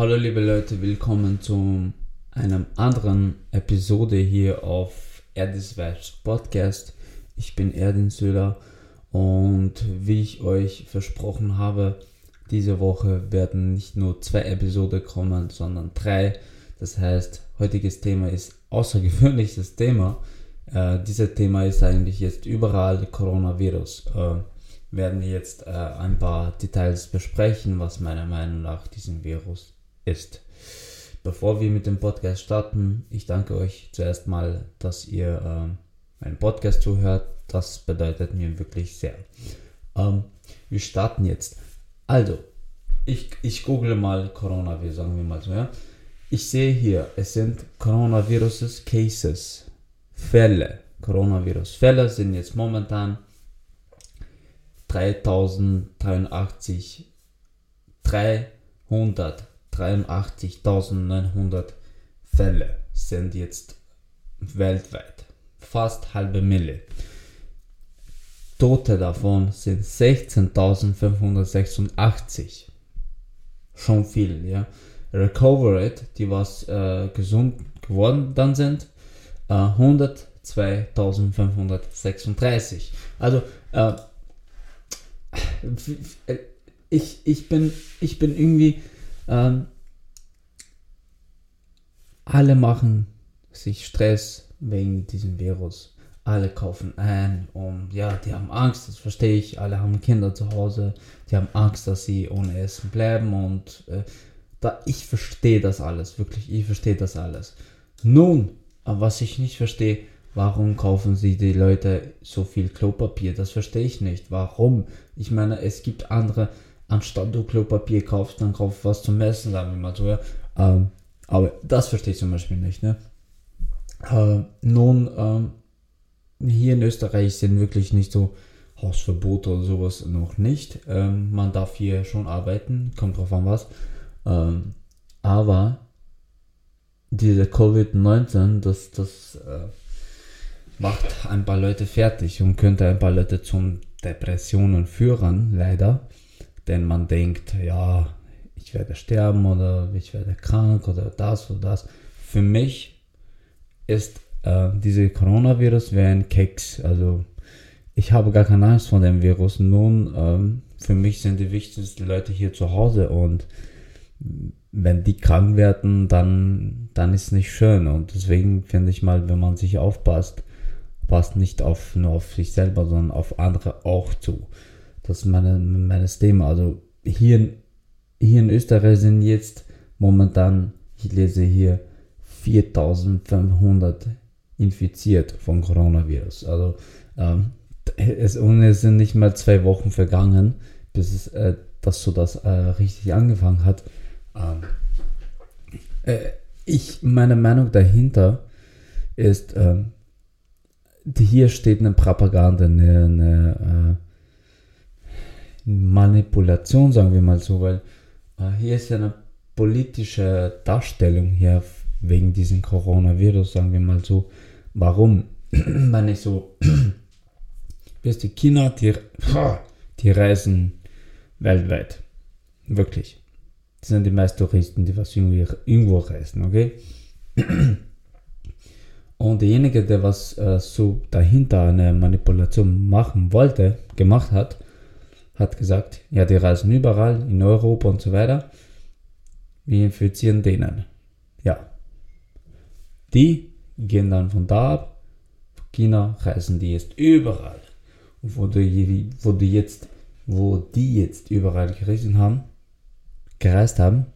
Hallo liebe Leute, willkommen zu einer anderen Episode hier auf Erdis Podcast. Ich bin Erdin Söder und wie ich euch versprochen habe, diese Woche werden nicht nur zwei Episoden kommen, sondern drei. Das heißt, heutiges Thema ist außergewöhnliches Thema. Äh, dieses Thema ist eigentlich jetzt überall Coronavirus. Äh, werden jetzt äh, ein paar Details besprechen, was meiner Meinung nach diesen Virus ist. Bevor wir mit dem Podcast starten, ich danke euch zuerst mal, dass ihr äh, meinen Podcast zuhört. Das bedeutet mir wirklich sehr. Ähm, wir starten jetzt. Also, ich, ich google mal Coronavirus, sagen wir mal so, ja. Ich sehe hier, es sind Coronavirus Cases, Fälle. Coronavirus-Fälle sind jetzt momentan 3083, 383.900 Fälle sind jetzt weltweit. Fast halbe Mille. Tote davon sind 16.586. Schon viel, ja. Recovered, die was äh, gesund geworden dann sind, äh, 102.536. Also, äh, ich, ich, bin, ich bin irgendwie, ähm, alle machen sich Stress wegen diesem Virus. Alle kaufen ein und ja, die haben Angst, das verstehe ich. Alle haben Kinder zu Hause, die haben Angst, dass sie ohne Essen bleiben und äh, da, ich verstehe das alles, wirklich, ich verstehe das alles. Nun, was ich nicht verstehe, Warum kaufen sie die Leute so viel Klopapier? Das verstehe ich nicht. Warum? Ich meine, es gibt andere, anstatt du Klopapier kaufst, dann kauf was zum Essen, sagen wir mal so. Ja. Ähm, aber das verstehe ich zum Beispiel nicht. Ne? Äh, nun, ähm, hier in Österreich sind wirklich nicht so Hausverbote oder sowas noch nicht. Ähm, man darf hier schon arbeiten, kommt drauf an was. Ähm, aber diese Covid-19, das, das äh, macht ein paar Leute fertig und könnte ein paar Leute zum Depressionen führen, leider. Denn man denkt, ja, ich werde sterben oder ich werde krank oder das oder das. Für mich ist äh, diese Coronavirus wie ein Keks. Also ich habe gar keine Angst vor dem Virus. Nun, ähm, für mich sind die wichtigsten Leute hier zu Hause und wenn die krank werden, dann, dann ist es nicht schön. Und deswegen finde ich mal, wenn man sich aufpasst, passt nicht auf, nur auf sich selber, sondern auf andere auch zu. Das ist meine, meines Thema. Also hier, hier in Österreich sind jetzt momentan, ich lese hier, 4500 infiziert von Coronavirus. Also ähm, es, und es sind nicht mal zwei Wochen vergangen, bis es, äh, dass so das äh, richtig angefangen hat. Ähm, äh, ich, meine Meinung dahinter ist, ähm, hier steht eine Propaganda, eine, eine äh, Manipulation, sagen wir mal so, weil hier ist ja eine politische Darstellung hier wegen diesem Coronavirus, sagen wir mal so. Warum? Wenn ich so, wisst ihr, China, die, die reisen weltweit. Wirklich. Das sind die meisten Touristen, die was irgendwo, irgendwo reisen, okay? Und derjenige, der was äh, so dahinter eine Manipulation machen wollte, gemacht hat, hat gesagt, ja, die reisen überall in Europa und so weiter. Wir infizieren denen. Ja. Die gehen dann von da ab. China reisen die jetzt überall. Und wo die, wo die jetzt, wo die jetzt überall gereist haben, gereist haben,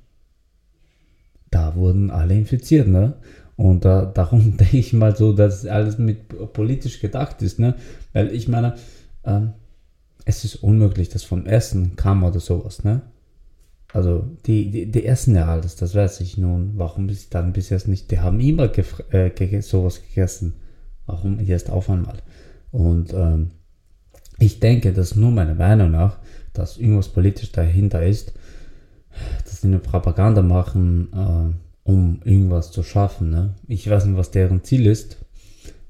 da wurden alle infiziert, ne? Und äh, darum denke ich mal so, dass alles mit politisch gedacht ist, ne? Weil ich meine, ähm, es ist unmöglich, dass vom Essen kam oder sowas, ne? Also die, die, die essen ja alles, das weiß ich nun. Warum ist dann bis jetzt nicht? Die haben immer äh, sowas gegessen. Warum jetzt auf einmal? Und ähm, ich denke, dass nur meiner Meinung nach, dass irgendwas politisch dahinter ist, dass sie eine Propaganda machen, äh, um irgendwas zu schaffen. Ne? Ich weiß nicht, was deren Ziel ist,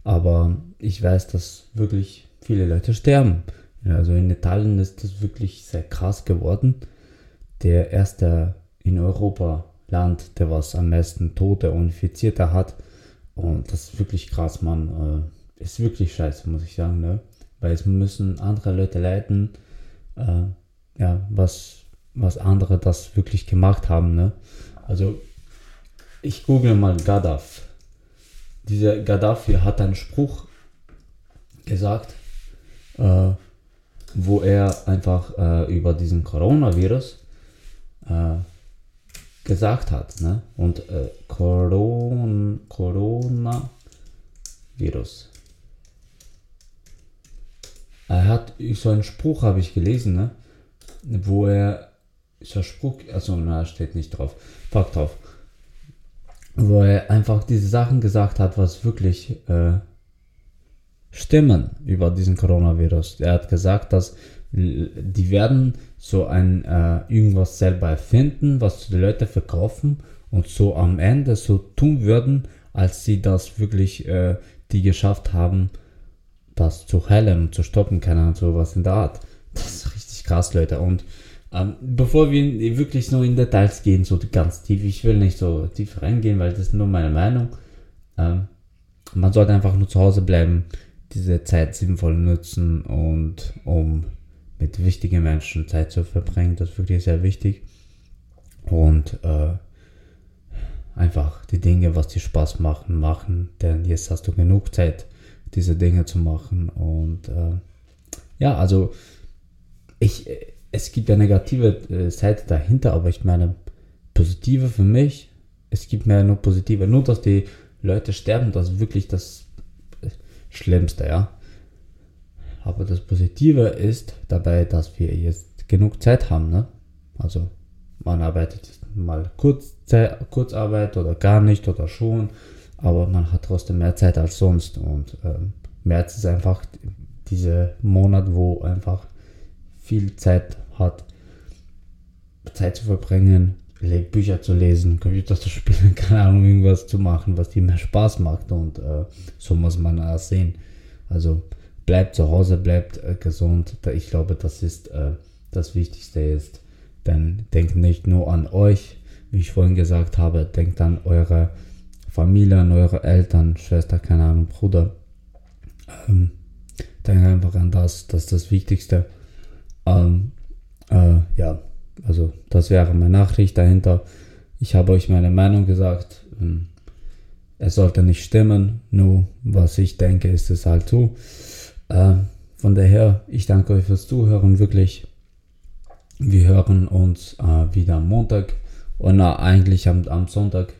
aber ich weiß, dass wirklich viele Leute sterben. Also in Italien ist das wirklich sehr krass geworden. Der erste in Europa Land, der was am meisten Tote und Infizierte hat. Und das ist wirklich krass, man. Äh, ist wirklich scheiße, muss ich sagen, ne? Weil es müssen andere Leute leiten, äh, ja, was, was andere das wirklich gemacht haben, ne? Also, ich google mal Gaddafi. Dieser Gaddafi hat einen Spruch gesagt, wo er einfach äh, über diesen Coronavirus äh, gesagt hat. Ne? Und äh, Coron Coronavirus. Er hat so einen Spruch, habe ich gelesen, ne? wo er, so Spruch, also na, steht nicht drauf, fuck drauf, wo er einfach diese Sachen gesagt hat, was wirklich äh, stimmen über diesen Coronavirus. Er hat gesagt, dass die werden so ein äh, irgendwas selber erfinden, was die Leute verkaufen und so am Ende so tun würden, als sie das wirklich äh, die geschafft haben, das zu heilen und zu stoppen, keine Ahnung, sowas in der Art. Das ist richtig krass, Leute. Und ähm, bevor wir wirklich so in Details gehen, so ganz tief, ich will nicht so tief reingehen, weil das ist nur meine Meinung. Ähm, man sollte einfach nur zu Hause bleiben, diese Zeit sinnvoll nutzen und um mit wichtigen Menschen Zeit zu verbringen. Das ist wirklich sehr wichtig. Und äh, einfach die Dinge, was dir Spaß machen, machen. Denn jetzt hast du genug Zeit, diese Dinge zu machen. Und äh, ja, also ich, es gibt ja negative äh, Seite dahinter, aber ich meine, positive für mich, es gibt mehr nur positive. Nur, dass die Leute sterben, das ist wirklich das Schlimmste, ja. Aber das Positive ist dabei, dass wir jetzt genug Zeit haben, ne? Also man arbeitet mal kurz, Kurzarbeit oder gar nicht oder schon, aber man hat trotzdem mehr Zeit als sonst und ähm, März ist einfach dieser Monat, wo einfach viel Zeit hat, Zeit zu verbringen, Bücher zu lesen, Computer zu spielen, keine Ahnung, irgendwas zu machen, was dir mehr Spaß macht und äh, so muss man das sehen. Also bleibt zu Hause, bleibt äh, gesund. Ich glaube, das ist äh, das Wichtigste ist. Denn denkt nicht nur an euch, wie ich vorhin gesagt habe, denkt an eure Familie, an eure Eltern, Schwester, keine Ahnung, Bruder. Ähm, denkt einfach an das, das ist das Wichtigste. Ähm, äh, ja, also das wäre meine Nachricht dahinter. Ich habe euch meine Meinung gesagt. Ähm, es sollte nicht stimmen, nur was ich denke, ist es halt so. Äh, von daher, ich danke euch fürs Zuhören, wirklich. Wir hören uns äh, wieder am Montag und na, eigentlich am, am Sonntag.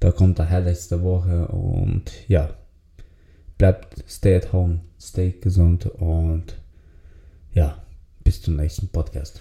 Da kommt der herrlichste Woche und ja, bleibt stay at home, stay gesund und ja, bis zum nächsten Podcast.